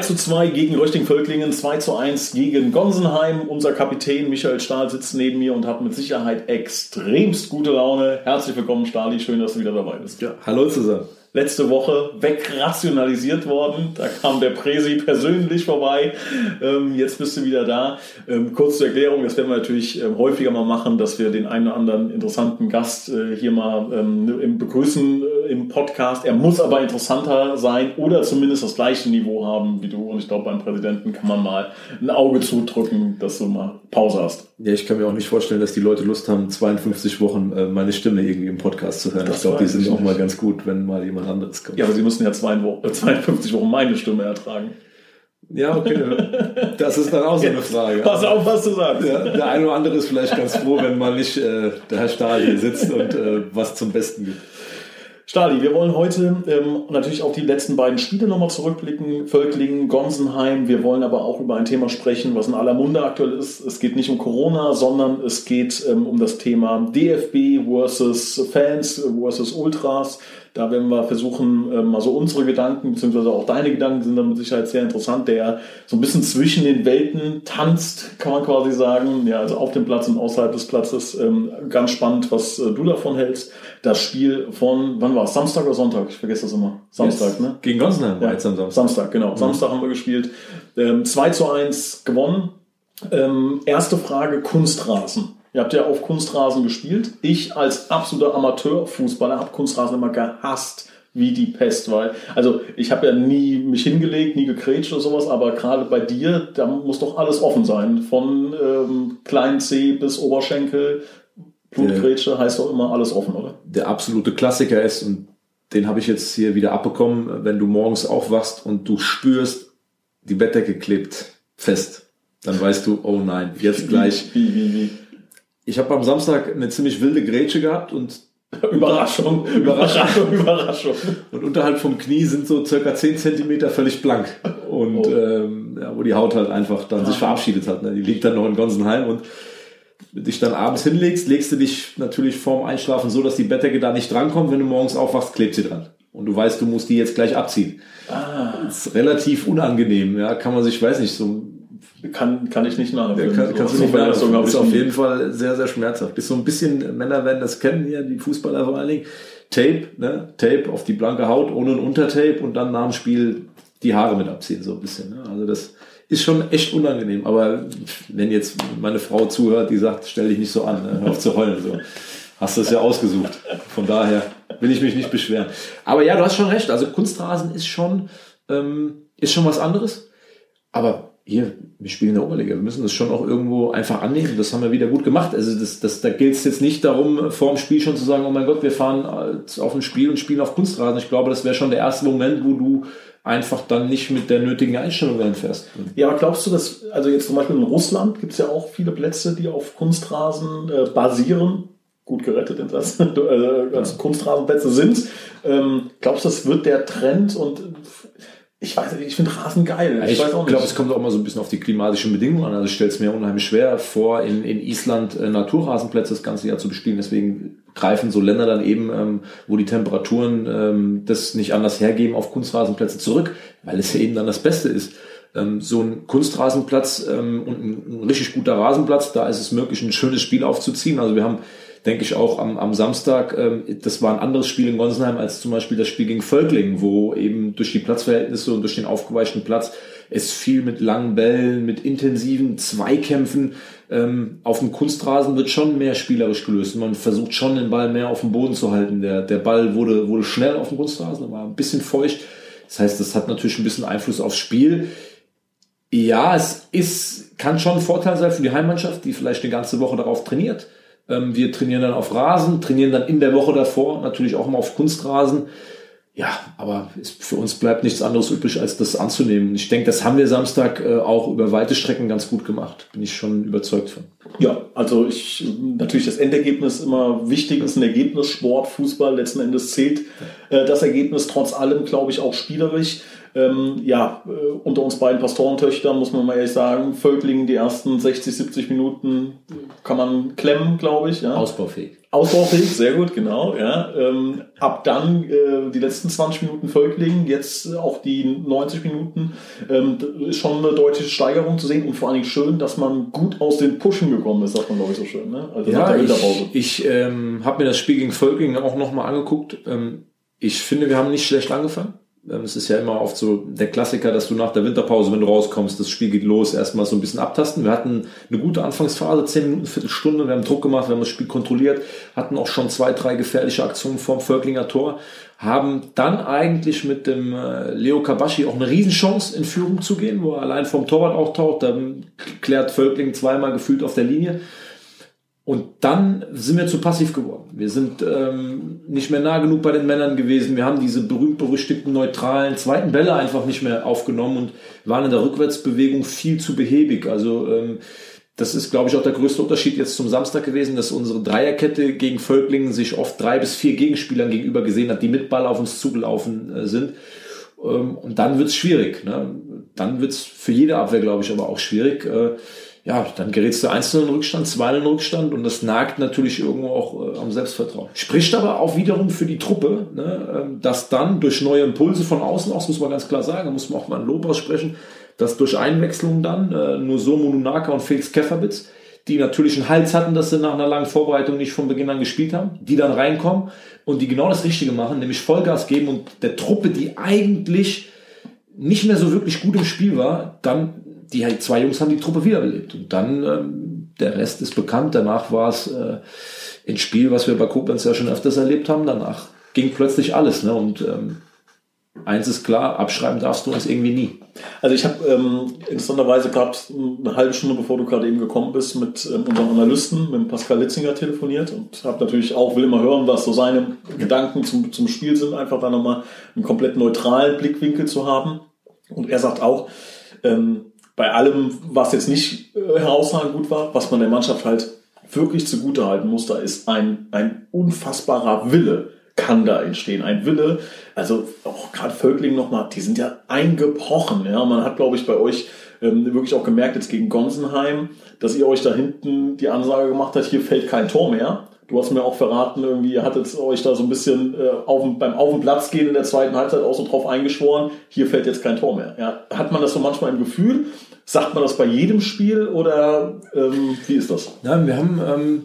Zu 2 gegen Röchting-Völklingen, 2 zu 1 gegen Gonsenheim. Unser Kapitän Michael Stahl sitzt neben mir und hat mit Sicherheit extremst gute Laune. Herzlich willkommen, Stahli. Schön, dass du wieder dabei bist. Ja, hallo zusammen letzte Woche wegrationalisiert worden. Da kam der Präsi persönlich vorbei. Ähm, jetzt bist du wieder da. Ähm, kurz zur Erklärung, das werden wir natürlich ähm, häufiger mal machen, dass wir den einen oder anderen interessanten Gast äh, hier mal begrüßen äh, im Podcast. Er muss aber interessanter sein oder zumindest das gleiche Niveau haben wie du. Und ich glaube, beim Präsidenten kann man mal ein Auge zudrücken, dass du mal Pause hast. Ja, ich kann mir auch nicht vorstellen, dass die Leute Lust haben, 52 Wochen äh, meine Stimme irgendwie im Podcast zu hören. Das ich glaube, die sind auch mal ganz gut, wenn mal jemand anderes kommt. Ja, aber sie müssen ja 52 Wochen meine Stimme ertragen. Ja, okay. Das ist dann auch so eine Frage. Pass auf, was du sagst. Ja, der eine oder andere ist vielleicht ganz froh, wenn mal nicht äh, der Herr Stahl hier sitzt und äh, was zum Besten gibt. Stali, wir wollen heute ähm, natürlich auf die letzten beiden Spiele nochmal zurückblicken. Völklingen, Gonsenheim. Wir wollen aber auch über ein Thema sprechen, was in aller Munde aktuell ist. Es geht nicht um Corona, sondern es geht ähm, um das Thema DFB versus Fans versus Ultras. Da werden wir versuchen, ähm, also unsere Gedanken, beziehungsweise auch deine Gedanken sind dann mit Sicherheit sehr interessant, der so ein bisschen zwischen den Welten tanzt, kann man quasi sagen. Ja, also auf dem Platz und außerhalb des Platzes. Ähm, ganz spannend, was äh, du davon hältst. Das Spiel von, wann war es? Samstag oder Sonntag? Ich vergesse das immer. Samstag, yes. ne? Gegen Gonsenheim ja, jetzt am Samstag. Samstag, genau. Mhm. Samstag haben wir gespielt. Ähm, 2 zu 1 gewonnen. Ähm, erste Frage, Kunstrasen. Ihr habt ja auf Kunstrasen gespielt. Ich als absoluter Amateurfußballer habe Kunstrasen immer gehasst wie die Pest, weil, also ich habe ja nie mich hingelegt, nie gekrätscht oder sowas, aber gerade bei dir, da muss doch alles offen sein. Von ähm, kleinen C bis Oberschenkel, Blutgrätsche heißt doch immer alles offen, oder? Der absolute Klassiker ist, und den habe ich jetzt hier wieder abbekommen, wenn du morgens aufwachst und du spürst, die Bettdecke klebt fest, dann weißt du, oh nein, jetzt gleich. Wie, wie, wie? Ich habe am Samstag eine ziemlich wilde Grätsche gehabt und Überraschung, Überraschung, Überraschung. Und unterhalb vom Knie sind so circa 10 Zentimeter völlig blank. Und oh. ähm, ja, wo die Haut halt einfach dann ah. sich verabschiedet hat. Ne? Die liegt dann noch in Gonsenheim und dich dann abends hinlegst, legst du dich natürlich vorm Einschlafen so, dass die Bettdecke da nicht drankommt. Wenn du morgens aufwachst, klebt sie dran. Und du weißt, du musst die jetzt gleich abziehen. Ah. Das ist relativ unangenehm, ja. Kann man sich, weiß nicht, so kann, kann ich nicht nachempfinden. Kann, kannst du nicht nachempfinden. Das ist auf jeden Fall sehr, sehr schmerzhaft. Ist so ein bisschen, Männer werden das kennen hier, die Fußballer vor allen Dingen. Tape, ne? Tape auf die blanke Haut ohne ein Untertape und dann nach dem Spiel die Haare mit abziehen, so ein bisschen. Ne? Also das ist schon echt unangenehm. Aber wenn jetzt meine Frau zuhört, die sagt, stell dich nicht so an, ne? hör auf zu heulen. So. Hast du es ja ausgesucht. Von daher will ich mich nicht beschweren. Aber ja, du hast schon recht. Also Kunstrasen ist schon, ähm, ist schon was anderes. Aber hier, wir spielen in der Oberliga, wir müssen das schon auch irgendwo einfach annehmen. Das haben wir wieder gut gemacht. Also das, das, da gilt es jetzt nicht darum, vor dem Spiel schon zu sagen, oh mein Gott, wir fahren auf ein Spiel und spielen auf Kunstrasen. Ich glaube, das wäre schon der erste Moment, wo du einfach dann nicht mit der nötigen Einstellung reinfährst. Ja, aber glaubst du, dass, also jetzt zum Beispiel in Russland gibt es ja auch viele Plätze, die auf Kunstrasen äh, basieren, gut gerettet in das, äh, also Kunstrasenplätze sind. Ähm, glaubst du, das wird der Trend und ich weiß nicht, ich finde Rasen geil. Ich, ich glaube, es kommt auch mal so ein bisschen auf die klimatischen Bedingungen an. Also ich stelle es mir unheimlich schwer vor, in, in Island äh, Naturrasenplätze das ganze Jahr zu bespielen. Deswegen greifen so Länder dann eben, ähm, wo die Temperaturen ähm, das nicht anders hergeben, auf Kunstrasenplätze zurück, weil es ja eben dann das Beste ist. Ähm, so ein Kunstrasenplatz ähm, und ein, ein richtig guter Rasenplatz, da ist es möglich, ein schönes Spiel aufzuziehen. Also wir haben denke ich auch am, am Samstag, ähm, das war ein anderes Spiel in Gonsenheim als zum Beispiel das Spiel gegen Völklingen, wo eben durch die Platzverhältnisse und durch den aufgeweichten Platz es viel mit langen Bällen, mit intensiven Zweikämpfen ähm, auf dem Kunstrasen wird schon mehr spielerisch gelöst. Man versucht schon den Ball mehr auf dem Boden zu halten. Der, der Ball wurde, wurde schnell auf dem Kunstrasen, war ein bisschen feucht. Das heißt, das hat natürlich ein bisschen Einfluss aufs Spiel. Ja, es ist, kann schon ein Vorteil sein für die Heimmannschaft, die vielleicht eine ganze Woche darauf trainiert. Ähm, wir trainieren dann auf Rasen, trainieren dann in der Woche davor natürlich auch mal auf Kunstrasen. ja, aber für uns bleibt nichts anderes übrig, als das anzunehmen. Ich denke, das haben wir Samstag äh, auch über weite Strecken ganz gut gemacht. Bin ich schon überzeugt von. Ja, also ich natürlich das Endergebnis immer wichtig ist ein Ergebnis. Sport, Fußball letzten Endes zählt äh, das Ergebnis trotz allem, glaube ich, auch spielerisch. Ähm, ja, äh, unter uns beiden Pastorentöchtern muss man mal ehrlich sagen, Völklingen die ersten 60, 70 Minuten kann man klemmen, glaube ich. Ja. Ausbaufähig. Ausbaufähig, sehr gut, genau. Ja. Ähm, ab dann äh, die letzten 20 Minuten Völklingen, jetzt auch die 90 Minuten, ähm, ist schon eine deutliche Steigerung zu sehen und vor allen Dingen schön, dass man gut aus den Pushen gekommen ist, sagt man glaube ich so schön. Ne? Also ja, ich, ich ähm, habe mir das Spiel gegen Völklingen auch nochmal angeguckt. Ähm, ich finde, wir haben nicht schlecht angefangen. Ähm, es ist ja immer oft so der Klassiker, dass du nach der Winterpause, wenn du rauskommst, das Spiel geht los, erstmal so ein bisschen abtasten. Wir hatten eine gute Anfangsphase, zehn Minuten, Viertelstunde, wir haben Druck gemacht, wir haben das Spiel kontrolliert, hatten auch schon zwei, drei gefährliche Aktionen vorm Völklinger Tor, haben dann eigentlich mit dem äh, Leo Kabashi auch eine Riesenchance in Führung zu gehen, wo er allein vom Torwart auftaucht, dann klärt Völkling zweimal gefühlt auf der Linie und dann sind wir zu passiv geworden. Wir sind ähm, nicht mehr nah genug bei den Männern gewesen. Wir haben diese berühmt-berüchtigten neutralen zweiten Bälle einfach nicht mehr aufgenommen und waren in der Rückwärtsbewegung viel zu behäbig. Also ähm, das ist, glaube ich, auch der größte Unterschied jetzt zum Samstag gewesen, dass unsere Dreierkette gegen Völklingen sich oft drei bis vier Gegenspielern gegenüber gesehen hat, die mit Ball auf uns zugelaufen äh, sind. Ähm, und dann wird's schwierig. Ne? Dann wird's für jede Abwehr, glaube ich, aber auch schwierig. Äh, ja, dann gerätst du einzelnen Rückstand, zweiten Rückstand und das nagt natürlich irgendwo auch äh, am Selbstvertrauen. Spricht aber auch wiederum für die Truppe, ne, ähm, dass dann durch neue Impulse von außen aus, muss man ganz klar sagen, da muss man auch mal ein Lob aussprechen, dass durch Einwechslung dann äh, nur so Monunaka und Felix Kefferbitz, die natürlich einen Hals hatten, dass sie nach einer langen Vorbereitung nicht von Beginn an gespielt haben, die dann reinkommen und die genau das Richtige machen, nämlich Vollgas geben und der Truppe, die eigentlich nicht mehr so wirklich gut im Spiel war, dann die halt zwei Jungs haben die Truppe wiederbelebt. Und dann, ähm, der Rest ist bekannt. Danach war es äh, ein Spiel, was wir bei Koblenz ja schon öfters erlebt haben. Danach ging plötzlich alles. Ne? Und ähm, eins ist klar, abschreiben darfst du uns irgendwie nie. Also ich habe ähm, interessanterweise gerade eine halbe Stunde, bevor du gerade eben gekommen bist, mit ähm, unserem Analysten, mit Pascal Litzinger telefoniert und habe natürlich auch, will immer hören, was so seine Gedanken zum, zum Spiel sind, einfach da nochmal einen komplett neutralen Blickwinkel zu haben. Und er sagt auch, ähm, bei allem, was jetzt nicht äh, herausragend gut war, was man der Mannschaft halt wirklich zugute halten muss, da ist ein, ein unfassbarer Wille kann da entstehen. Ein Wille, also auch gerade Völkling nochmal, die sind ja eingebrochen. Ja, man hat, glaube ich, bei euch ähm, wirklich auch gemerkt, jetzt gegen Gonsenheim, dass ihr euch da hinten die Ansage gemacht habt, hier fällt kein Tor mehr. Du hast mir auch verraten, irgendwie ihr hattet euch da so ein bisschen äh, auf, beim Auf den Platz gehen in der zweiten Halbzeit auch so drauf eingeschworen, hier fällt jetzt kein Tor mehr. Ja, hat man das so manchmal im Gefühl? Sagt man das bei jedem Spiel oder ähm, wie ist das? Nein, wir haben, ähm,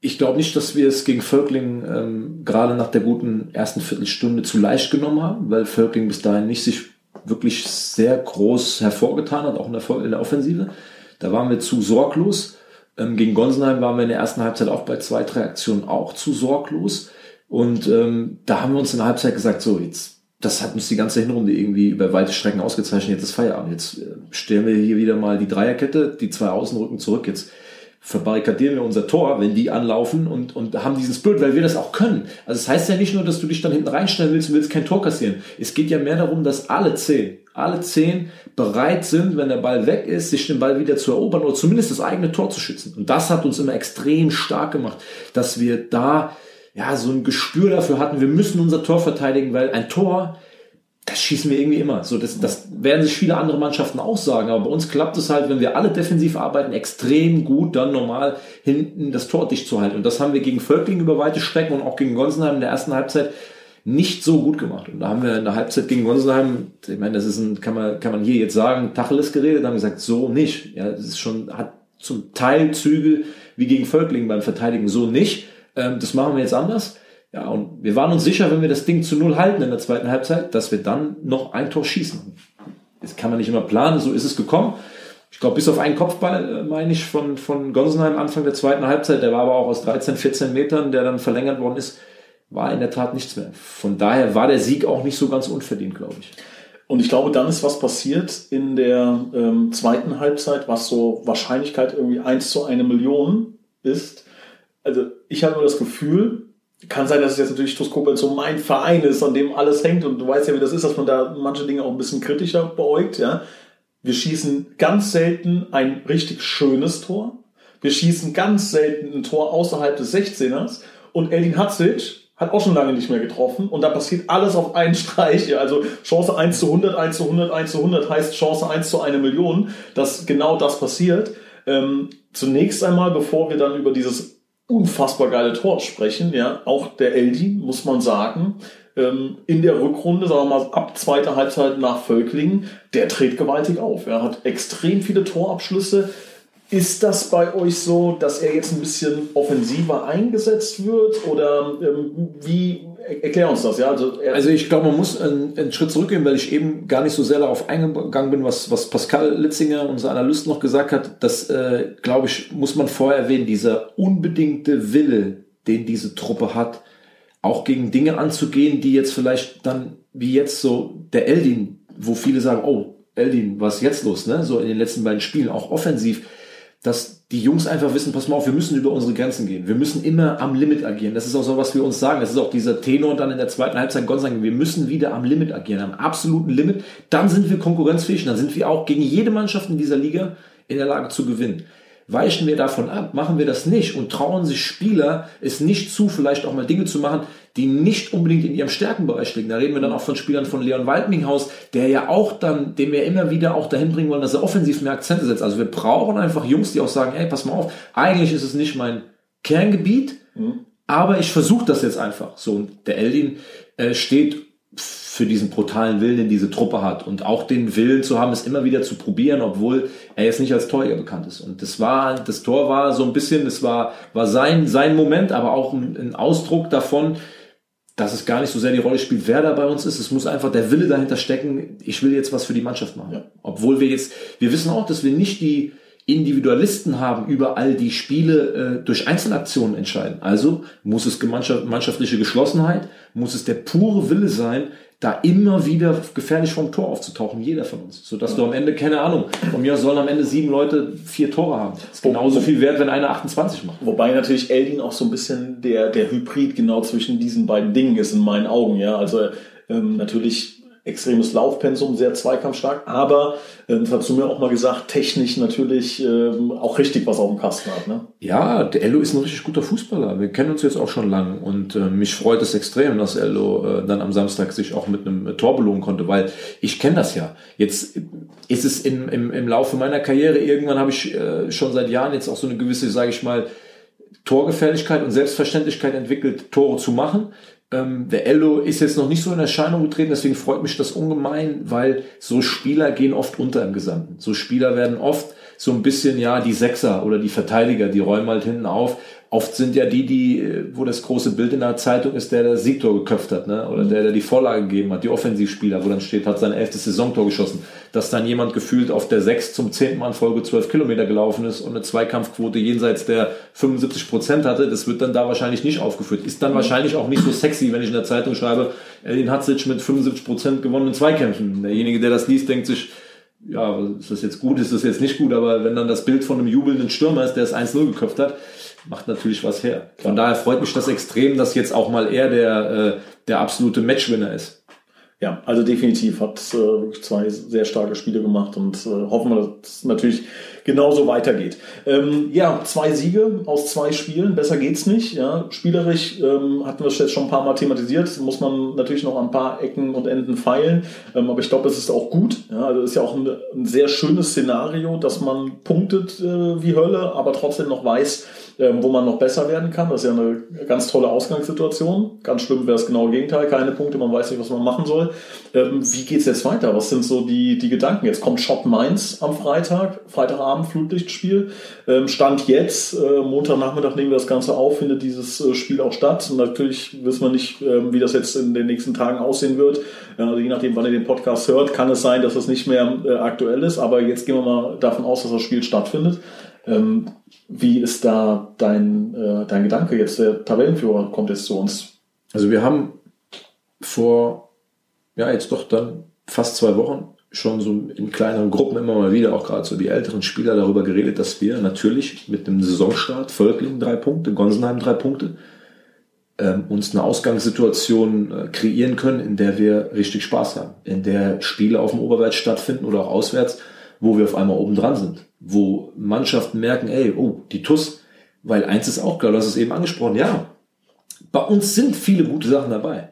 ich glaube nicht, dass wir es gegen Völkling ähm, gerade nach der guten ersten Viertelstunde zu leicht genommen haben, weil Völkling bis dahin nicht sich wirklich sehr groß hervorgetan hat, auch in der, in der Offensive. Da waren wir zu sorglos. Ähm, gegen Gonsenheim waren wir in der ersten Halbzeit auch bei zwei, drei Aktionen auch zu sorglos. Und ähm, da haben wir uns in der Halbzeit gesagt, so jetzt, das hat uns die ganze Hinrunde irgendwie über weite Strecken ausgezeichnet. Jetzt ist Feierabend. Jetzt äh, stellen wir hier wieder mal die Dreierkette, die zwei Außenrücken zurück. Jetzt verbarrikadieren wir unser Tor, wenn die anlaufen und, und haben diesen Spirit, weil wir das auch können. Also es das heißt ja nicht nur, dass du dich dann hinten reinstellen willst und willst kein Tor kassieren. Es geht ja mehr darum, dass alle zehn, alle zehn bereit sind, wenn der Ball weg ist, sich den Ball wieder zu erobern oder zumindest das eigene Tor zu schützen. Und das hat uns immer extrem stark gemacht, dass wir da ja so ein Gespür dafür hatten, wir müssen unser Tor verteidigen, weil ein Tor das schießen wir irgendwie immer. So, das, das werden sich viele andere Mannschaften auch sagen. Aber bei uns klappt es halt, wenn wir alle defensiv arbeiten, extrem gut, dann normal hinten das Tor dicht zu halten. Und das haben wir gegen Völkling über weite Strecken und auch gegen Gonsenheim in der ersten Halbzeit nicht so gut gemacht. Und da haben wir in der Halbzeit gegen Gonsenheim, ich meine, das ist ein, kann man, kann man hier jetzt sagen, Tacheles geredet, haben gesagt, so nicht. Ja, das ist schon, hat zum Teil Züge wie gegen Völkling beim Verteidigen, so nicht. Ähm, das machen wir jetzt anders. Ja, und wir waren uns sicher, wenn wir das Ding zu null halten in der zweiten Halbzeit, dass wir dann noch ein Tor schießen. Das kann man nicht immer planen, so ist es gekommen. Ich glaube, bis auf einen Kopfball, äh, meine ich, von, von Gonsenheim Anfang der zweiten Halbzeit, der war aber auch aus 13, 14 Metern, der dann verlängert worden ist, war in der Tat nichts mehr. Von daher war der Sieg auch nicht so ganz unverdient, glaube ich. Und ich glaube, dann ist was passiert in der ähm, zweiten Halbzeit, was so Wahrscheinlichkeit irgendwie eins zu eine Million ist. Also ich habe das Gefühl, kann sein, dass es jetzt natürlich Toskopen so mein Verein ist, an dem alles hängt und du weißt ja, wie das ist, dass man da manche Dinge auch ein bisschen kritischer beäugt, ja. Wir schießen ganz selten ein richtig schönes Tor. Wir schießen ganz selten ein Tor außerhalb des 16ers und Eldin Hatzic hat auch schon lange nicht mehr getroffen und da passiert alles auf einen Streich. Also Chance 1 zu 100, 1 zu 100, 1 zu 100 heißt Chance 1 zu 1 Million, dass genau das passiert. Ähm, zunächst einmal, bevor wir dann über dieses unfassbar geile Tor sprechen, ja, auch der Eldi, muss man sagen, ähm, in der Rückrunde, sagen wir mal ab zweiter Halbzeit nach Völklingen, der dreht gewaltig auf. Er hat extrem viele Torabschlüsse, ist das bei euch so, dass er jetzt ein bisschen offensiver eingesetzt wird? Oder ähm, wie erklär uns das? Ja, also, also ich glaube, man muss einen, einen, Schritt zurückgehen, weil ich eben gar nicht so sehr darauf eingegangen bin, was, was Pascal Litzinger, unser Analyst, noch gesagt hat. Das, äh, glaube ich, muss man vorher erwähnen. Dieser unbedingte Wille, den diese Truppe hat, auch gegen Dinge anzugehen, die jetzt vielleicht dann, wie jetzt so der Eldin, wo viele sagen, oh, Eldin, was ist jetzt los? Ne? So in den letzten beiden Spielen, auch offensiv dass die Jungs einfach wissen, pass mal auf, wir müssen über unsere Grenzen gehen. Wir müssen immer am Limit agieren. Das ist auch so, was wir uns sagen. Das ist auch dieser Tenor dann in der zweiten Halbzeit Gott sagen, wir müssen wieder am Limit agieren, am absoluten Limit. Dann sind wir konkurrenzfähig. Dann sind wir auch gegen jede Mannschaft in dieser Liga in der Lage zu gewinnen. Weichen wir davon ab, machen wir das nicht und trauen sich Spieler es nicht zu, vielleicht auch mal Dinge zu machen, die nicht unbedingt in ihrem Stärkenbereich liegen. Da reden wir dann auch von Spielern von Leon Waldminghaus, der ja auch dann, dem wir immer wieder auch dahin bringen wollen, dass er offensiv mehr Akzente setzt. Also wir brauchen einfach Jungs, die auch sagen, ey, pass mal auf, eigentlich ist es nicht mein Kerngebiet, mhm. aber ich versuche das jetzt einfach. So, und der Eldin äh, steht für diesen brutalen Willen, den diese Truppe hat. Und auch den Willen zu haben, es immer wieder zu probieren, obwohl er jetzt nicht als Torjäger bekannt ist. Und das war, das Tor war so ein bisschen, das war, war sein, sein Moment, aber auch ein, ein Ausdruck davon, dass es gar nicht so sehr die Rolle spielt, wer da bei uns ist. Es muss einfach der Wille dahinter stecken, ich will jetzt was für die Mannschaft machen. Ja. Obwohl wir jetzt, wir wissen auch, dass wir nicht die Individualisten haben über all die Spiele äh, durch Einzelaktionen entscheiden. Also muss es mannschaftliche Geschlossenheit, muss es der pure Wille sein, da immer wieder gefährlich vom Tor aufzutauchen, jeder von uns. Sodass ja. du am Ende, keine Ahnung, von mir sollen am Ende sieben Leute vier Tore haben. Das ist genauso viel wert, wenn einer 28 macht. Wobei natürlich Eldin auch so ein bisschen der, der Hybrid genau zwischen diesen beiden Dingen ist in meinen Augen. Ja, also ähm, natürlich extremes Laufpensum, sehr zweikampfstark, aber äh, das hast du mir auch mal gesagt, technisch natürlich äh, auch richtig was auf dem Kasten hat. Ne? Ja, der Ello ist ein richtig guter Fußballer. Wir kennen uns jetzt auch schon lange und äh, mich freut es extrem, dass Ello äh, dann am Samstag sich auch mit einem Tor belohnen konnte, weil ich kenne das ja. Jetzt ist es im, im, im Laufe meiner Karriere, irgendwann habe ich äh, schon seit Jahren jetzt auch so eine gewisse, sage ich mal, Torgefährlichkeit und Selbstverständlichkeit entwickelt, Tore zu machen. Ähm, der Ello ist jetzt noch nicht so in Erscheinung getreten, deswegen freut mich das ungemein, weil so Spieler gehen oft unter im Gesamten. So Spieler werden oft so ein bisschen, ja, die Sechser oder die Verteidiger, die räumen halt hinten auf oft sind ja die, die, wo das große Bild in der Zeitung ist, der das Siegtor geköpft hat, ne? oder der, der die Vorlage gegeben hat, die Offensivspieler, wo dann steht, hat sein elftes Saisontor geschossen, dass dann jemand gefühlt auf der sechs zum zehnten Mal in Folge zwölf Kilometer gelaufen ist und eine Zweikampfquote jenseits der 75 Prozent hatte, das wird dann da wahrscheinlich nicht aufgeführt. Ist dann wahrscheinlich auch nicht so sexy, wenn ich in der Zeitung schreibe, Elin Hatzic mit 75 Prozent gewonnenen Zweikämpfen. Derjenige, der das liest, denkt sich, ja, ist das jetzt gut, ist das jetzt nicht gut, aber wenn dann das Bild von einem jubelnden Stürmer ist, der es 1-0 geköpft hat, macht natürlich was her. Von daher freut mich das extrem, dass jetzt auch mal er der, äh, der absolute Matchwinner ist. Ja, also definitiv hat äh, zwei sehr starke Spiele gemacht und äh, hoffen wir, dass es natürlich genauso weitergeht. Ähm, ja, zwei Siege aus zwei Spielen, besser geht's nicht. Ja, spielerisch ähm, hatten wir es jetzt schon ein paar Mal thematisiert, muss man natürlich noch ein paar Ecken und Enden feilen, ähm, aber ich glaube, es ist auch gut. Ja, also ist ja auch ein, ein, sehr schönes Szenario, dass man punktet äh, wie Hölle, aber trotzdem noch weiß, ähm, wo man noch besser werden kann. Das ist ja eine ganz tolle Ausgangssituation. Ganz schlimm wäre das genaue Gegenteil, keine Punkte, man weiß nicht, was man machen soll. Ähm, wie geht's jetzt weiter? Was sind so die, die Gedanken? Jetzt kommt Schott Mainz am Freitag, Freitagabend Flutlichtspiel. Ähm, Stand jetzt, äh, Montagnachmittag nehmen wir das Ganze auf, findet dieses äh, Spiel auch statt. Und natürlich wissen wir nicht, wie das jetzt in den nächsten Tagen aussehen wird. Also je nachdem, wann ihr den Podcast hört, kann es sein, dass es nicht mehr äh, aktuell ist. Aber jetzt gehen wir mal davon aus, dass das Spiel stattfindet. Wie ist da dein, äh, dein Gedanke jetzt? Der Tabellenführer kommt jetzt zu uns. Also wir haben vor, ja, jetzt doch dann fast zwei Wochen schon so in kleineren Gruppen immer mal wieder, auch gerade so die älteren Spieler darüber geredet, dass wir natürlich mit dem Saisonstart Völkling drei Punkte, Gonsenheim drei Punkte, ähm, uns eine Ausgangssituation äh, kreieren können, in der wir richtig Spaß haben, in der Spiele auf dem Oberwärts stattfinden oder auch auswärts, wo wir auf einmal oben dran sind, wo Mannschaften merken, ey, oh, die TUS, weil eins ist auch klar, du hast es eben angesprochen, ja, bei uns sind viele gute Sachen dabei.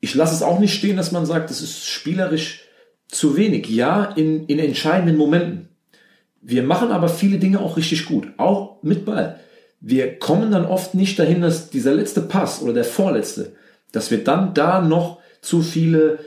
Ich lasse es auch nicht stehen, dass man sagt, das ist spielerisch zu wenig. Ja, in, in entscheidenden Momenten. Wir machen aber viele Dinge auch richtig gut, auch mit Ball wir kommen dann oft nicht dahin, dass dieser letzte Pass oder der vorletzte, dass wir dann da noch zu viele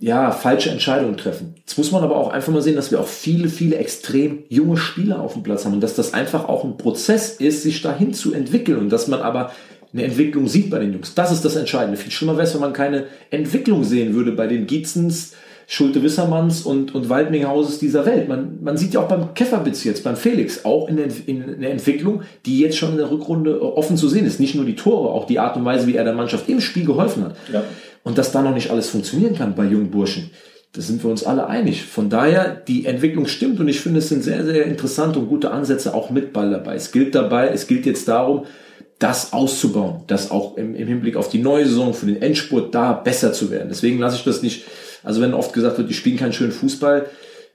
ja, falsche Entscheidungen treffen. Jetzt muss man aber auch einfach mal sehen, dass wir auch viele, viele extrem junge Spieler auf dem Platz haben und dass das einfach auch ein Prozess ist, sich dahin zu entwickeln und dass man aber eine Entwicklung sieht bei den Jungs. Das ist das Entscheidende. Viel schlimmer wäre es, wenn man keine Entwicklung sehen würde bei den Gietzens, Schulte-Wissermanns und, und Waldminghauses dieser Welt. Man, man sieht ja auch beim Käferbitz jetzt, beim Felix, auch in der, in der Entwicklung, die jetzt schon in der Rückrunde offen zu sehen ist. Nicht nur die Tore, auch die Art und Weise, wie er der Mannschaft im Spiel geholfen hat. Ja. Und dass da noch nicht alles funktionieren kann bei jungen Burschen. Da sind wir uns alle einig. Von daher, die Entwicklung stimmt und ich finde, es sind sehr, sehr interessante und gute Ansätze auch mit Ball dabei. Es gilt dabei, es gilt jetzt darum, das auszubauen, das auch im, im Hinblick auf die neue Saison, für den Endspurt da besser zu werden. Deswegen lasse ich das nicht also wenn oft gesagt wird, die spielen keinen schönen Fußball,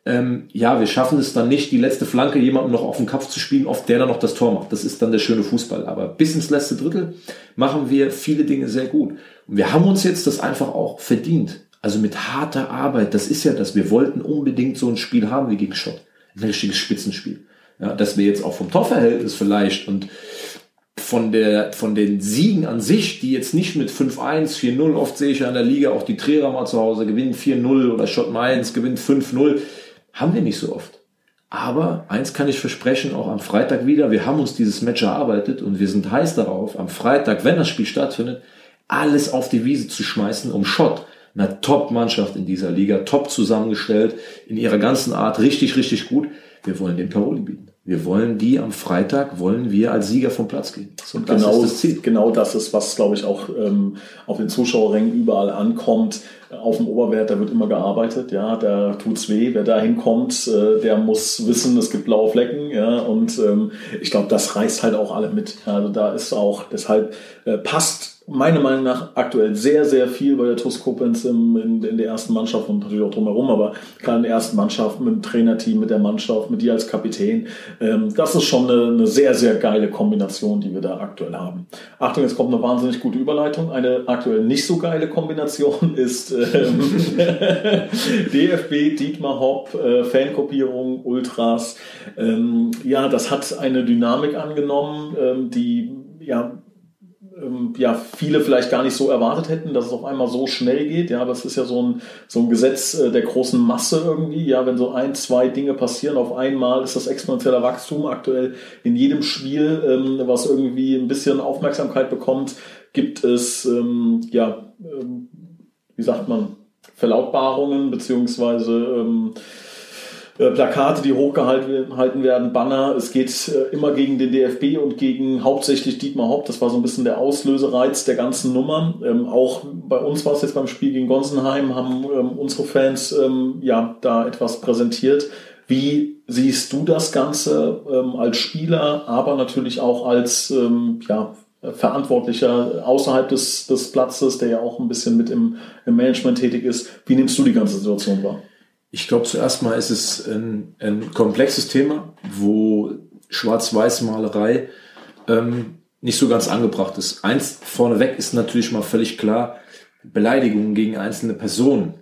ähm, ja, wir schaffen es dann nicht, die letzte Flanke jemandem noch auf den Kopf zu spielen, oft der dann noch das Tor macht. Das ist dann der schöne Fußball. Aber bis ins letzte Drittel machen wir viele Dinge sehr gut. Wir haben uns jetzt das einfach auch verdient. Also mit harter Arbeit, das ist ja das. Wir wollten unbedingt so ein Spiel haben wie gegen Schott. Ein richtiges Spitzenspiel. Ja, dass wir jetzt auch vom Torverhältnis vielleicht und von, der, von den Siegen an sich, die jetzt nicht mit 5-1, 4-0, oft sehe ich ja in der Liga auch die Träger mal zu Hause gewinnen 4-0 oder Schott Mainz gewinnt 5-0, haben wir nicht so oft. Aber eins kann ich versprechen, auch am Freitag wieder, wir haben uns dieses Match erarbeitet und wir sind heiß darauf, am Freitag, wenn das Spiel stattfindet, alles auf die Wiese zu schmeißen, um Schott, einer Top-Mannschaft in dieser Liga, top zusammengestellt, in ihrer ganzen Art, richtig, richtig gut. Wir wollen den Paroli bieten. Wir wollen die am Freitag, wollen wir als Sieger vom Platz gehen. So, das genau, ist das Ziel. genau das ist, was, glaube ich, auch ähm, auf den Zuschauerrängen überall ankommt. Auf dem Oberwert, da wird immer gearbeitet, ja, da tut's weh. Wer da hinkommt, äh, der muss wissen, es gibt blaue Flecken, ja, und ähm, ich glaube, das reißt halt auch alle mit. Also da ist auch, deshalb äh, passt meiner Meinung nach aktuell sehr, sehr viel bei der TuS Koblenz in, in, der ersten Mannschaft und natürlich auch drumherum, aber gerade in der ersten Mannschaft mit dem Trainerteam, mit der Mannschaft, mit dir als Kapitän. Ähm, das ist schon eine, eine, sehr, sehr geile Kombination, die wir da aktuell haben. Achtung, jetzt kommt eine wahnsinnig gute Überleitung. Eine aktuell nicht so geile Kombination ist ähm, DFB, Dietmar Hopp, äh, Fankopierung, Ultras. Ähm, ja, das hat eine Dynamik angenommen, ähm, die ja ähm, ja, viele vielleicht gar nicht so erwartet hätten, dass es auf einmal so schnell geht. Ja, es ist ja so ein, so ein Gesetz äh, der großen Masse irgendwie. Ja, wenn so ein, zwei Dinge passieren auf einmal, ist das exponentieller Wachstum aktuell in jedem Spiel, ähm, was irgendwie ein bisschen Aufmerksamkeit bekommt, gibt es, ähm, ja, wie sagt man, Verlautbarungen beziehungsweise äh, Plakate, die hochgehalten werden, Banner. Es geht äh, immer gegen den DFB und gegen hauptsächlich Dietmar Haupt. Das war so ein bisschen der Auslösereiz der ganzen Nummern. Ähm, auch bei uns war es jetzt beim Spiel gegen Gonsenheim, haben ähm, unsere Fans ähm, ja da etwas präsentiert. Wie siehst du das Ganze als Spieler, aber natürlich auch als ja, Verantwortlicher außerhalb des, des Platzes, der ja auch ein bisschen mit im, im Management tätig ist? Wie nimmst du die ganze Situation wahr? Ich glaube, zuerst mal ist es ein, ein komplexes Thema, wo Schwarz-Weiß-Malerei ähm, nicht so ganz angebracht ist. Eins vorneweg ist natürlich mal völlig klar, Beleidigungen gegen einzelne Personen,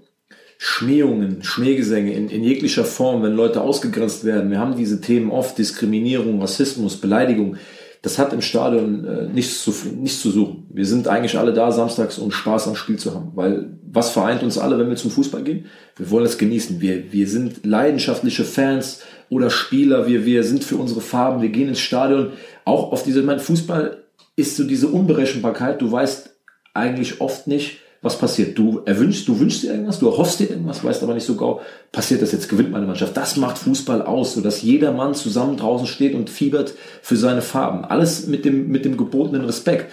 Schmähungen, Schmähgesänge in, in jeglicher Form, wenn Leute ausgegrenzt werden. Wir haben diese Themen oft, Diskriminierung, Rassismus, Beleidigung das hat im Stadion äh, nichts, zu, nichts zu suchen. Wir sind eigentlich alle da samstags, um Spaß am Spiel zu haben. Weil was vereint uns alle, wenn wir zum Fußball gehen? Wir wollen es genießen. Wir, wir sind leidenschaftliche Fans oder Spieler. Wir, wir sind für unsere Farben. Wir gehen ins Stadion. Auch auf diese, mein Fußball ist so diese Unberechenbarkeit. Du weißt eigentlich oft nicht, was passiert? Du erwünschst, du wünschst dir irgendwas, du erhoffst dir irgendwas, weißt aber nicht so genau, passiert das jetzt, gewinnt meine Mannschaft. Das macht Fußball aus, so dass jeder Mann zusammen draußen steht und fiebert für seine Farben. Alles mit dem, mit dem gebotenen Respekt.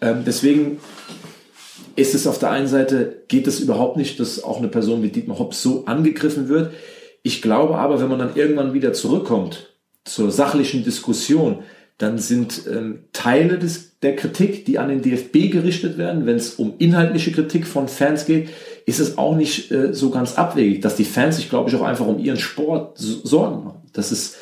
Ähm, deswegen ist es auf der einen Seite, geht es überhaupt nicht, dass auch eine Person wie Dietmar Hopp so angegriffen wird. Ich glaube aber, wenn man dann irgendwann wieder zurückkommt zur sachlichen Diskussion, dann sind ähm, Teile des, der Kritik, die an den DFB gerichtet werden, wenn es um inhaltliche Kritik von Fans geht, ist es auch nicht äh, so ganz abwegig, dass die Fans sich, glaube ich, auch einfach um ihren Sport Sorgen. Das ist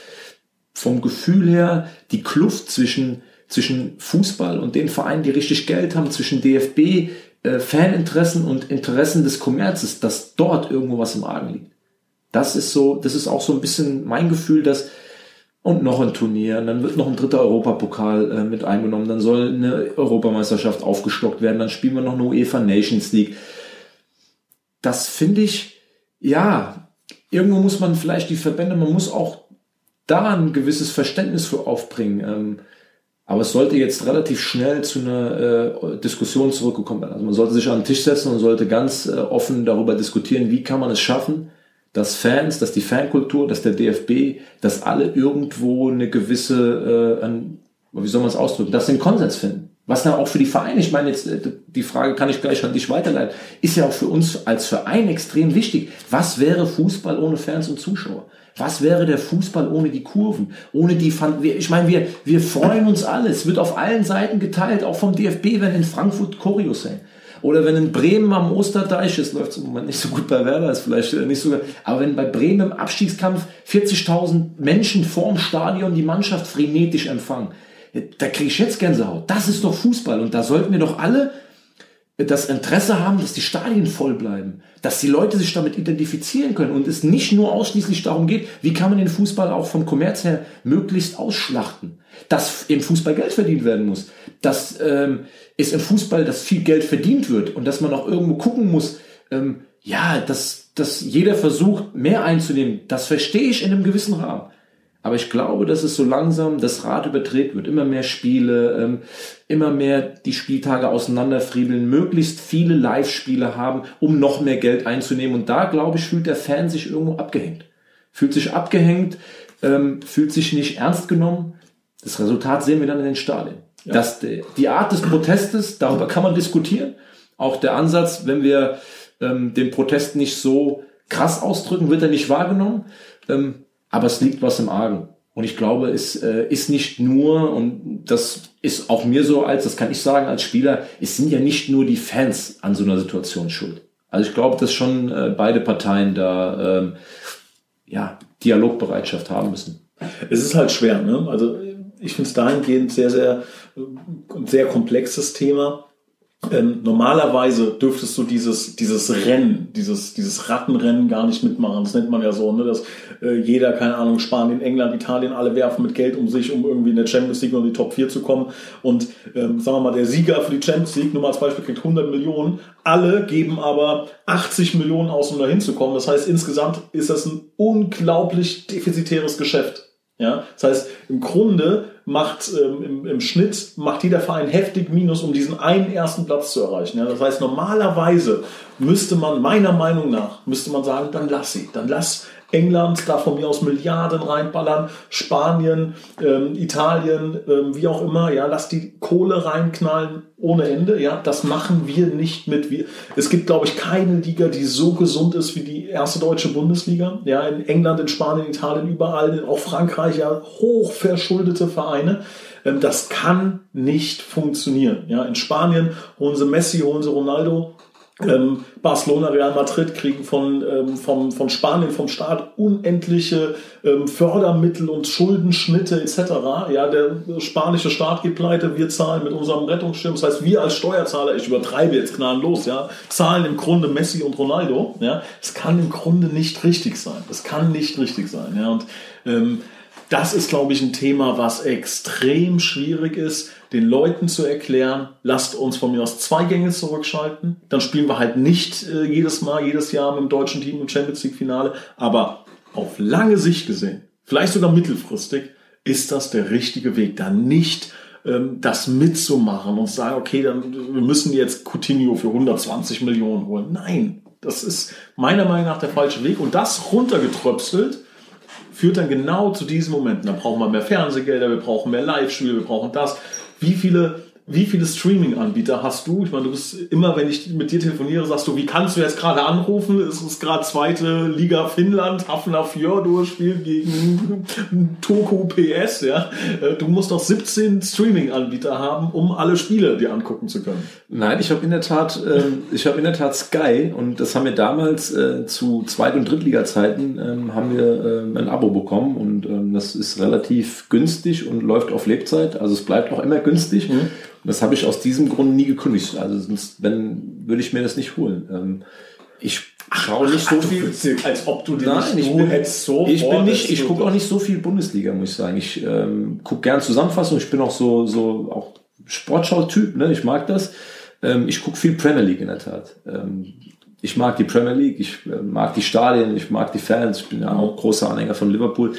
vom Gefühl her die Kluft zwischen, zwischen Fußball und den Vereinen, die richtig Geld haben, zwischen DFB, äh, Faninteressen und Interessen des Kommerzes, dass dort irgendwo was im Argen liegt. Das ist so, das ist auch so ein bisschen mein Gefühl, dass und noch ein Turnier, und dann wird noch ein dritter Europapokal äh, mit eingenommen, dann soll eine Europameisterschaft aufgestockt werden, dann spielen wir noch eine UEFA Nations League. Das finde ich, ja, irgendwo muss man vielleicht die Verbände, man muss auch da ein gewisses Verständnis für aufbringen. Ähm, aber es sollte jetzt relativ schnell zu einer äh, Diskussion zurückgekommen werden. Also man sollte sich an den Tisch setzen und sollte ganz äh, offen darüber diskutieren, wie kann man es schaffen, dass Fans, dass die Fankultur, dass der DFB, dass alle irgendwo eine gewisse, äh, ein, wie soll man es ausdrücken, dass sie einen Konsens finden. Was dann auch für die Vereine, ich meine jetzt, äh, die Frage kann ich gleich an dich weiterleiten, ist ja auch für uns als Verein extrem wichtig. Was wäre Fußball ohne Fans und Zuschauer? Was wäre der Fußball ohne die Kurven? Ohne die, ich meine, wir, wir freuen uns alle. Es wird auf allen Seiten geteilt, auch vom DFB, wenn in Frankfurt Choreos hängen. Oder wenn in Bremen am Osterdeich ist, läuft es im Moment nicht so gut bei Werder, ist vielleicht nicht so, aber wenn bei Bremen im Abstiegskampf 40.000 Menschen vorm Stadion die Mannschaft frenetisch empfangen, da kriege ich jetzt Gänsehaut. Das ist doch Fußball. Und da sollten wir doch alle das Interesse haben, dass die Stadien voll bleiben, dass die Leute sich damit identifizieren können. Und es nicht nur ausschließlich darum geht, wie kann man den Fußball auch vom Kommerz her möglichst ausschlachten, dass im Fußball Geld verdient werden muss, dass ähm, es im Fußball, dass viel Geld verdient wird und dass man auch irgendwo gucken muss, ähm, ja, dass, dass jeder versucht, mehr einzunehmen, das verstehe ich in einem gewissen Rahmen. Aber ich glaube, dass es so langsam das Rad überdreht wird. Immer mehr Spiele, ähm, immer mehr die Spieltage auseinanderfriemeln, möglichst viele Live-Spiele haben, um noch mehr Geld einzunehmen. Und da, glaube ich, fühlt der Fan sich irgendwo abgehängt. Fühlt sich abgehängt, ähm, fühlt sich nicht ernst genommen. Das Resultat sehen wir dann in den Stadien. Ja. Das, die Art des Protestes, darüber kann man diskutieren. Auch der Ansatz, wenn wir ähm, den Protest nicht so krass ausdrücken, wird er nicht wahrgenommen. Ähm, aber es liegt was im Argen. Und ich glaube, es äh, ist nicht nur, und das ist auch mir so als, das kann ich sagen als Spieler, es sind ja nicht nur die Fans an so einer Situation schuld. Also ich glaube, dass schon äh, beide Parteien da ähm, ja, Dialogbereitschaft haben müssen. Es ist halt schwer, ne? Also ich finde es dahingehend sehr, sehr, ein sehr komplexes Thema. Ähm, normalerweise dürftest du dieses, dieses Rennen, dieses, dieses Rattenrennen gar nicht mitmachen. Das nennt man ja so, ne, dass äh, jeder, keine Ahnung, Spanien, England, Italien, alle werfen mit Geld um sich, um irgendwie in der Champions League in die Top 4 zu kommen. Und ähm, sagen wir mal, der Sieger für die Champions League, nur mal als Beispiel, kriegt 100 Millionen. Alle geben aber 80 Millionen aus, um da hinzukommen. Das heißt, insgesamt ist das ein unglaublich defizitäres Geschäft. Ja, das heißt, im Grunde macht ähm, im, im, Schnitt macht jeder Verein heftig Minus, um diesen einen ersten Platz zu erreichen. Ja, das heißt, normalerweise müsste man, meiner Meinung nach, müsste man sagen, dann lass sie, dann lass England da von mir aus Milliarden reinballern, Spanien, ähm, Italien, ähm, wie auch immer, ja, lass die Kohle reinknallen ohne Ende, ja, das machen wir nicht mit. Wir, es gibt, glaube ich, keine Liga, die so gesund ist wie die erste deutsche Bundesliga, ja, in England, in Spanien, Italien, überall, auch Frankreich, ja, hochverschuldete Vereine. Ähm, das kann nicht funktionieren, ja, in Spanien holen sie Messi, holen sie Ronaldo, ähm, Barcelona, Real Madrid kriegen von, ähm, vom, von Spanien, vom Staat unendliche ähm, Fördermittel und Schuldenschnitte etc. Ja, der spanische Staat geht pleite, wir zahlen mit unserem Rettungsschirm. Das heißt, wir als Steuerzahler, ich übertreibe jetzt gnadenlos, ja, zahlen im Grunde Messi und Ronaldo. Ja, es kann im Grunde nicht richtig sein. Es kann nicht richtig sein. Ja, und ähm, das ist, glaube ich, ein Thema, was extrem schwierig ist, den Leuten zu erklären, lasst uns von mir aus zwei Gänge zurückschalten. Dann spielen wir halt nicht äh, jedes Mal, jedes Jahr mit dem deutschen Team im Champions League Finale. Aber auf lange Sicht gesehen, vielleicht sogar mittelfristig, ist das der richtige Weg, da nicht ähm, das mitzumachen und sagen, okay, dann wir müssen jetzt Coutinho für 120 Millionen holen. Nein, das ist meiner Meinung nach der falsche Weg. Und das runtergetröpselt führt dann genau zu diesen Momenten. Da brauchen wir mehr Fernsehgelder, wir brauchen mehr Live-Spiele, wir brauchen das. Wie viele wie viele Streaming-Anbieter hast du? Ich meine, du bist immer, wenn ich mit dir telefoniere, sagst du, wie kannst du jetzt gerade anrufen? Es ist gerade zweite Liga Finnland, Hafner Fjordur spielt gegen Toku PS, ja. Äh, du musst doch 17 Streaming-Anbieter haben, um alle Spiele dir angucken zu können. Nein, ich habe in der Tat, äh, ich habe in der Tat Sky und das haben wir damals äh, zu Zweit- und Drittliga-Zeiten ähm, haben wir äh, ein Abo bekommen und ähm, das ist relativ günstig und läuft auf Lebzeit. Also es bleibt auch immer günstig. Mhm. Das habe ich aus diesem Grund nie gekündigt. Also sonst, wenn, würde ich mir das nicht holen. Ähm, ich schaue nicht so viel. Als ob du Nein, nicht, ich bin, hättest so ich bin nicht, ich gucke auch nicht so viel Bundesliga, muss ich sagen. Ich ähm, gucke gern Zusammenfassung. Ich bin auch so, so auch Sportschau-Typ, ne? Ich mag das. Ähm, ich gucke viel Premier League in der Tat. Ähm, ich mag die Premier League, ich äh, mag die Stadien, ich mag die Fans. Ich bin ja auch großer Anhänger von Liverpool.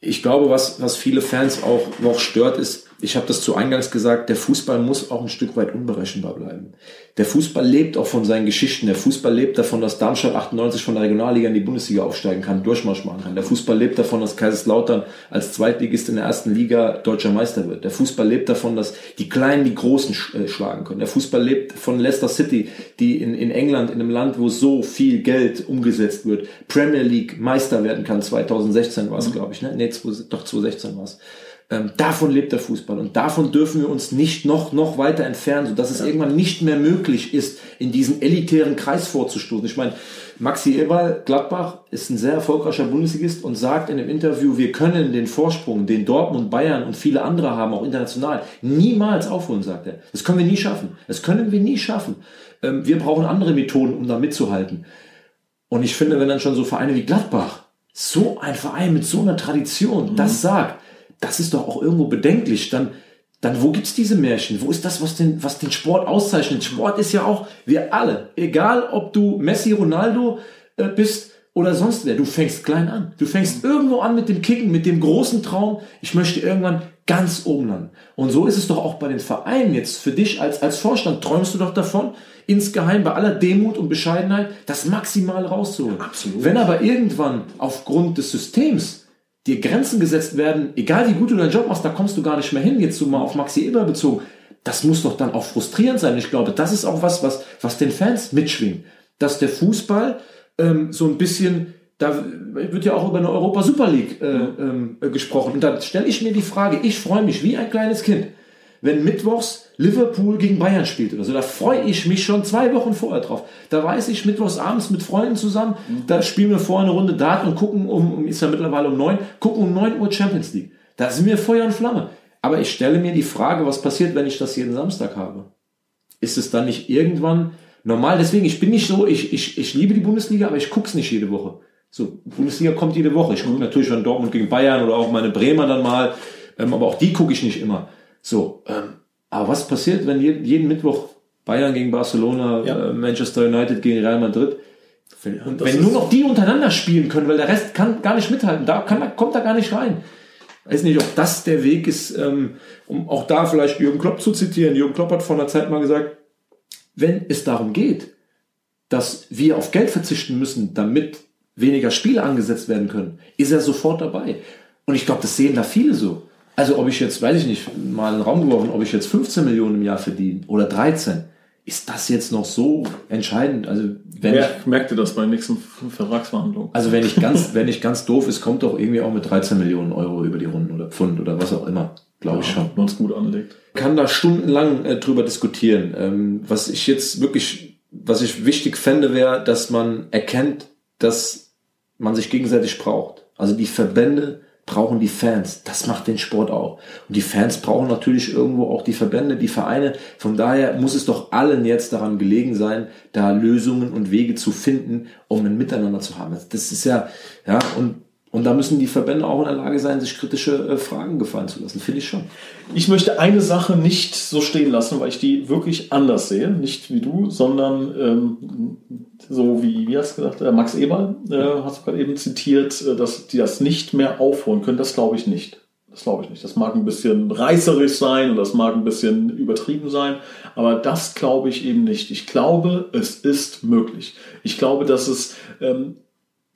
Ich glaube, was, was viele Fans auch noch stört, ist, ich habe das zu Eingangs gesagt, der Fußball muss auch ein Stück weit unberechenbar bleiben. Der Fußball lebt auch von seinen Geschichten. Der Fußball lebt davon, dass Darmstadt 98 von der Regionalliga in die Bundesliga aufsteigen kann, Durchmarsch machen kann. Der Fußball lebt davon, dass Kaiserslautern als Zweitligist in der ersten Liga deutscher Meister wird. Der Fußball lebt davon, dass die Kleinen die Großen äh, schlagen können. Der Fußball lebt von Leicester City, die in, in England, in einem Land, wo so viel Geld umgesetzt wird, Premier League Meister werden kann. 2016 war es, mhm. glaube ich. Ne? Nee, doch 2016 war es. Ähm, davon lebt der Fußball und davon dürfen wir uns nicht noch, noch weiter entfernen, sodass es ja. irgendwann nicht mehr möglich ist, in diesen elitären Kreis vorzustoßen. Ich meine, Maxi Eberl, Gladbach, ist ein sehr erfolgreicher Bundesligist und sagt in dem Interview, wir können den Vorsprung, den Dortmund, Bayern und viele andere haben, auch international, niemals aufholen, sagt er. Das können wir nie schaffen. Das können wir nie schaffen. Ähm, wir brauchen andere Methoden, um da mitzuhalten. Und ich finde, wenn dann schon so Vereine wie Gladbach, so ein Verein mit so einer Tradition, mhm. das sagt, das ist doch auch irgendwo bedenklich. Dann, dann wo gibt's diese Märchen? Wo ist das, was den, was den Sport auszeichnet? Sport ist ja auch, wir alle, egal ob du Messi, Ronaldo äh, bist oder sonst wer, du fängst klein an. Du fängst irgendwo an mit dem Kicken, mit dem großen Traum, ich möchte irgendwann ganz oben landen. Und so ist es doch auch bei den Vereinen jetzt. Für dich als, als Vorstand träumst du doch davon, insgeheim bei aller Demut und Bescheidenheit das maximal rauszuholen. Absolut. Wenn aber irgendwann aufgrund des Systems dir Grenzen gesetzt werden, egal wie gut du deinen Job machst, da kommst du gar nicht mehr hin, jetzt so mal auf Maxi Eber bezogen. Das muss doch dann auch frustrierend sein. Ich glaube, das ist auch was, was, was den Fans mitschwingt. Dass der Fußball ähm, so ein bisschen, da wird ja auch über eine Europa Super League äh, äh, gesprochen. Und da stelle ich mir die Frage, ich freue mich wie ein kleines Kind wenn mittwochs Liverpool gegen Bayern spielt oder so. Da freue ich mich schon zwei Wochen vorher drauf. Da weiß ich, mittwochs abends mit Freunden zusammen, mhm. da spielen wir vorher eine Runde Dart und gucken um, ist ja mittlerweile um neun, gucken um neun Uhr Champions League. Da sind wir Feuer und Flamme. Aber ich stelle mir die Frage, was passiert, wenn ich das jeden Samstag habe? Ist es dann nicht irgendwann normal? Deswegen, ich bin nicht so, ich, ich, ich liebe die Bundesliga, aber ich gucke es nicht jede Woche. So, Bundesliga kommt jede Woche. Ich gucke natürlich schon Dortmund gegen Bayern oder auch meine Bremer dann mal, ähm, aber auch die gucke ich nicht immer. So, ähm, aber was passiert, wenn jeden, jeden Mittwoch Bayern gegen Barcelona, ja. äh, Manchester United gegen Real Madrid, wenn, wenn nur noch die untereinander spielen können, weil der Rest kann gar nicht mithalten, da kann, kommt da gar nicht rein. Ich weiß nicht, ob das der Weg ist, ähm, um auch da vielleicht Jürgen Klopp zu zitieren. Jürgen Klopp hat vor einer Zeit mal gesagt, wenn es darum geht, dass wir auf Geld verzichten müssen, damit weniger Spiele angesetzt werden können, ist er sofort dabei. Und ich glaube, das sehen da viele so. Also ob ich jetzt, weiß ich nicht, mal einen Raum geworfen, ob ich jetzt 15 Millionen im Jahr verdiene oder 13, ist das jetzt noch so entscheidend? Also wenn Mer ich merkte das bei den nächsten Vertragsverhandlungen. Also wenn ich ganz, wenn ich ganz doof ist, kommt doch irgendwie auch mit 13 Millionen Euro über die Runden oder Pfund oder was auch immer, glaube ja, ich schon. Wenn man es gut anlegt. Kann da stundenlang äh, drüber diskutieren. Ähm, was ich jetzt wirklich, was ich wichtig fände, wäre, dass man erkennt, dass man sich gegenseitig braucht. Also die Verbände brauchen die Fans. Das macht den Sport auch. Und die Fans brauchen natürlich irgendwo auch die Verbände, die Vereine. Von daher muss es doch allen jetzt daran gelegen sein, da Lösungen und Wege zu finden, um ein Miteinander zu haben. Das ist ja, ja, und und da müssen die Verbände auch in der Lage sein, sich kritische äh, Fragen gefallen zu lassen, finde ich schon. Ich möchte eine Sache nicht so stehen lassen, weil ich die wirklich anders sehe. Nicht wie du, sondern ähm, so wie, wie hast du gesagt, äh, Max Eberl, äh, hast du gerade eben zitiert, äh, dass die das nicht mehr aufholen können. Das glaube ich nicht. Das glaube ich nicht. Das mag ein bisschen reißerisch sein und das mag ein bisschen übertrieben sein, aber das glaube ich eben nicht. Ich glaube, es ist möglich. Ich glaube, dass es ähm,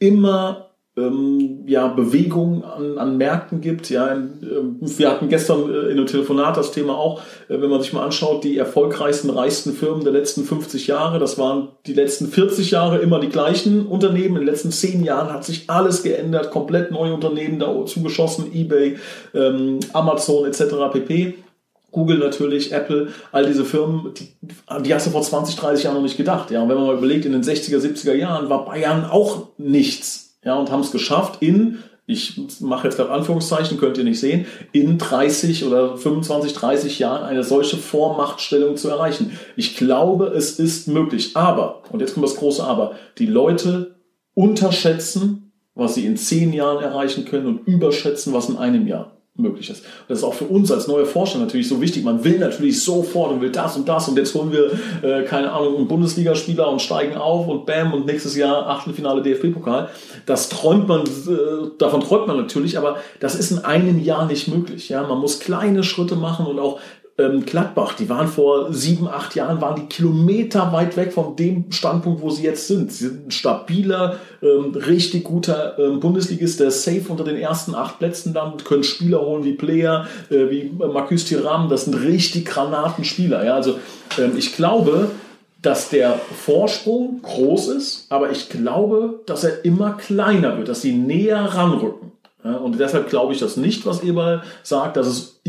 immer ähm, ja, Bewegung an, an Märkten gibt. Ja, äh, wir hatten gestern äh, in einem Telefonat das Thema auch, äh, wenn man sich mal anschaut, die erfolgreichsten, reichsten Firmen der letzten 50 Jahre, das waren die letzten 40 Jahre immer die gleichen Unternehmen. In den letzten 10 Jahren hat sich alles geändert, komplett neue Unternehmen da zugeschossen, eBay, ähm, Amazon etc. pp. Google natürlich, Apple, all diese Firmen, die, die hast du vor 20, 30 Jahren noch nicht gedacht. Ja, und wenn man mal überlegt, in den 60er, 70er Jahren war Bayern auch nichts ja, und haben es geschafft in, ich mache jetzt gerade Anführungszeichen, könnt ihr nicht sehen, in 30 oder 25, 30 Jahren eine solche Vormachtstellung zu erreichen. Ich glaube, es ist möglich. Aber, und jetzt kommt das große Aber, die Leute unterschätzen, was sie in zehn Jahren erreichen können und überschätzen, was in einem Jahr möglich ist. das ist auch für uns als neue Forscher natürlich so wichtig. Man will natürlich sofort und will das und das und jetzt holen wir, äh, keine Ahnung, einen Bundesligaspieler und steigen auf und bam und nächstes Jahr Achtelfinale DFB-Pokal. Das träumt man, äh, davon träumt man natürlich, aber das ist in einem Jahr nicht möglich. Ja, man muss kleine Schritte machen und auch ähm, Gladbach, die waren vor sieben, acht Jahren, waren die Kilometer weit weg von dem Standpunkt, wo sie jetzt sind. Sie sind ein stabiler, ähm, richtig guter ähm, Bundesligist, der safe unter den ersten acht Plätzen dann, können Spieler holen wie Player, äh, wie Marcus Thuram, das sind richtig Granatenspieler. Ja? Also ähm, ich glaube, dass der Vorsprung groß ist, aber ich glaube, dass er immer kleiner wird, dass sie näher ranrücken. Und deshalb glaube ich das nicht, was Eberl sagt, dass es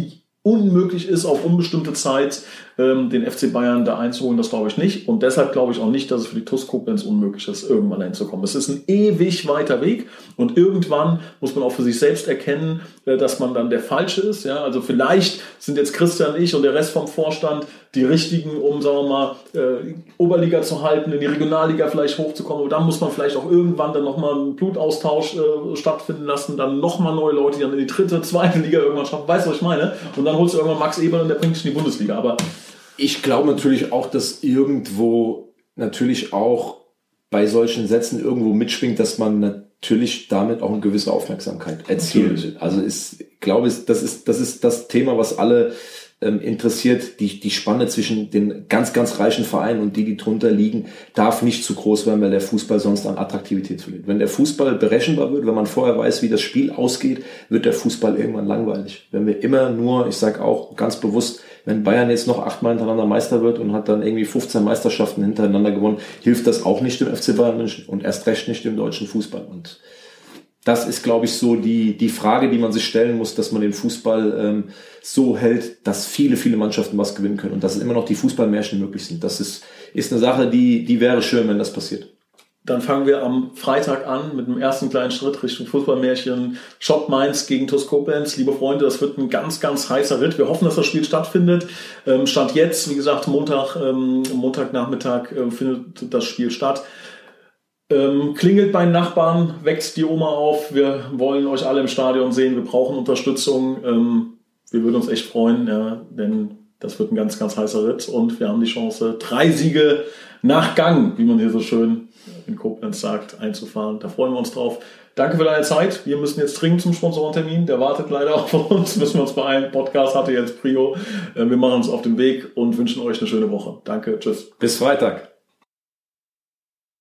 unmöglich ist, auf unbestimmte Zeit ähm, den FC Bayern da einzuholen, das glaube ich nicht. Und deshalb glaube ich auch nicht, dass es für die TUS Koblenz unmöglich ist, irgendwann hinzukommen. Es ist ein ewig weiter Weg und irgendwann muss man auch für sich selbst erkennen, äh, dass man dann der Falsche ist. Ja? Also vielleicht sind jetzt Christian, ich und der Rest vom Vorstand die richtigen, um, sagen wir mal, äh, Oberliga zu halten, in die Regionalliga vielleicht hochzukommen. Aber dann muss man vielleicht auch irgendwann dann nochmal einen Blutaustausch äh, stattfinden lassen, dann nochmal neue Leute, die dann in die dritte, zweite Liga irgendwann schaffen. Weißt du, was ich meine? Und dann holst du irgendwann Max Eber und der bringt dich in die Bundesliga. Aber ich glaube natürlich auch, dass irgendwo natürlich auch bei solchen Sätzen irgendwo mitschwingt, dass man natürlich damit auch eine gewisse Aufmerksamkeit erzielt. Natürlich. Also ist, ich glaube, das ist, das ist das Thema, was alle ähm, interessiert. Die, die Spanne zwischen den ganz, ganz reichen Vereinen und die, die drunter liegen, darf nicht zu groß werden, weil der Fußball sonst an Attraktivität verliert. Wenn der Fußball berechenbar wird, wenn man vorher weiß, wie das Spiel ausgeht, wird der Fußball irgendwann langweilig. Wenn wir immer nur, ich sage auch ganz bewusst, wenn Bayern jetzt noch achtmal hintereinander Meister wird und hat dann irgendwie 15 Meisterschaften hintereinander gewonnen, hilft das auch nicht dem FC Bayern München und erst recht nicht dem deutschen Fußball. Und das ist, glaube ich, so die, die Frage, die man sich stellen muss, dass man den Fußball ähm, so hält, dass viele, viele Mannschaften was gewinnen können und dass immer noch die Fußballmärchen möglich sind. Das ist, ist eine Sache, die, die wäre schön, wenn das passiert. Dann fangen wir am Freitag an mit dem ersten kleinen Schritt Richtung Fußballmärchen. Shop Mainz gegen TuS. Liebe Freunde, das wird ein ganz, ganz heißer Ritt. Wir hoffen, dass das Spiel stattfindet. Ähm, Stand jetzt, wie gesagt, Montag, ähm, Montagnachmittag äh, findet das Spiel statt. Ähm, klingelt bei Nachbarn, weckt die Oma auf. Wir wollen euch alle im Stadion sehen. Wir brauchen Unterstützung. Wir würden uns echt freuen, denn das wird ein ganz, ganz heißer Ritt und wir haben die Chance, drei Siege nach Gang, wie man hier so schön in Koblenz sagt, einzufahren. Da freuen wir uns drauf. Danke für deine Zeit. Wir müssen jetzt dringend zum Sponsorentermin. Der wartet leider auf uns. Müssen wir uns beeilen. Podcast hatte jetzt Prio. Äh, wir machen uns auf den Weg und wünschen euch eine schöne Woche. Danke. Tschüss. Bis Freitag.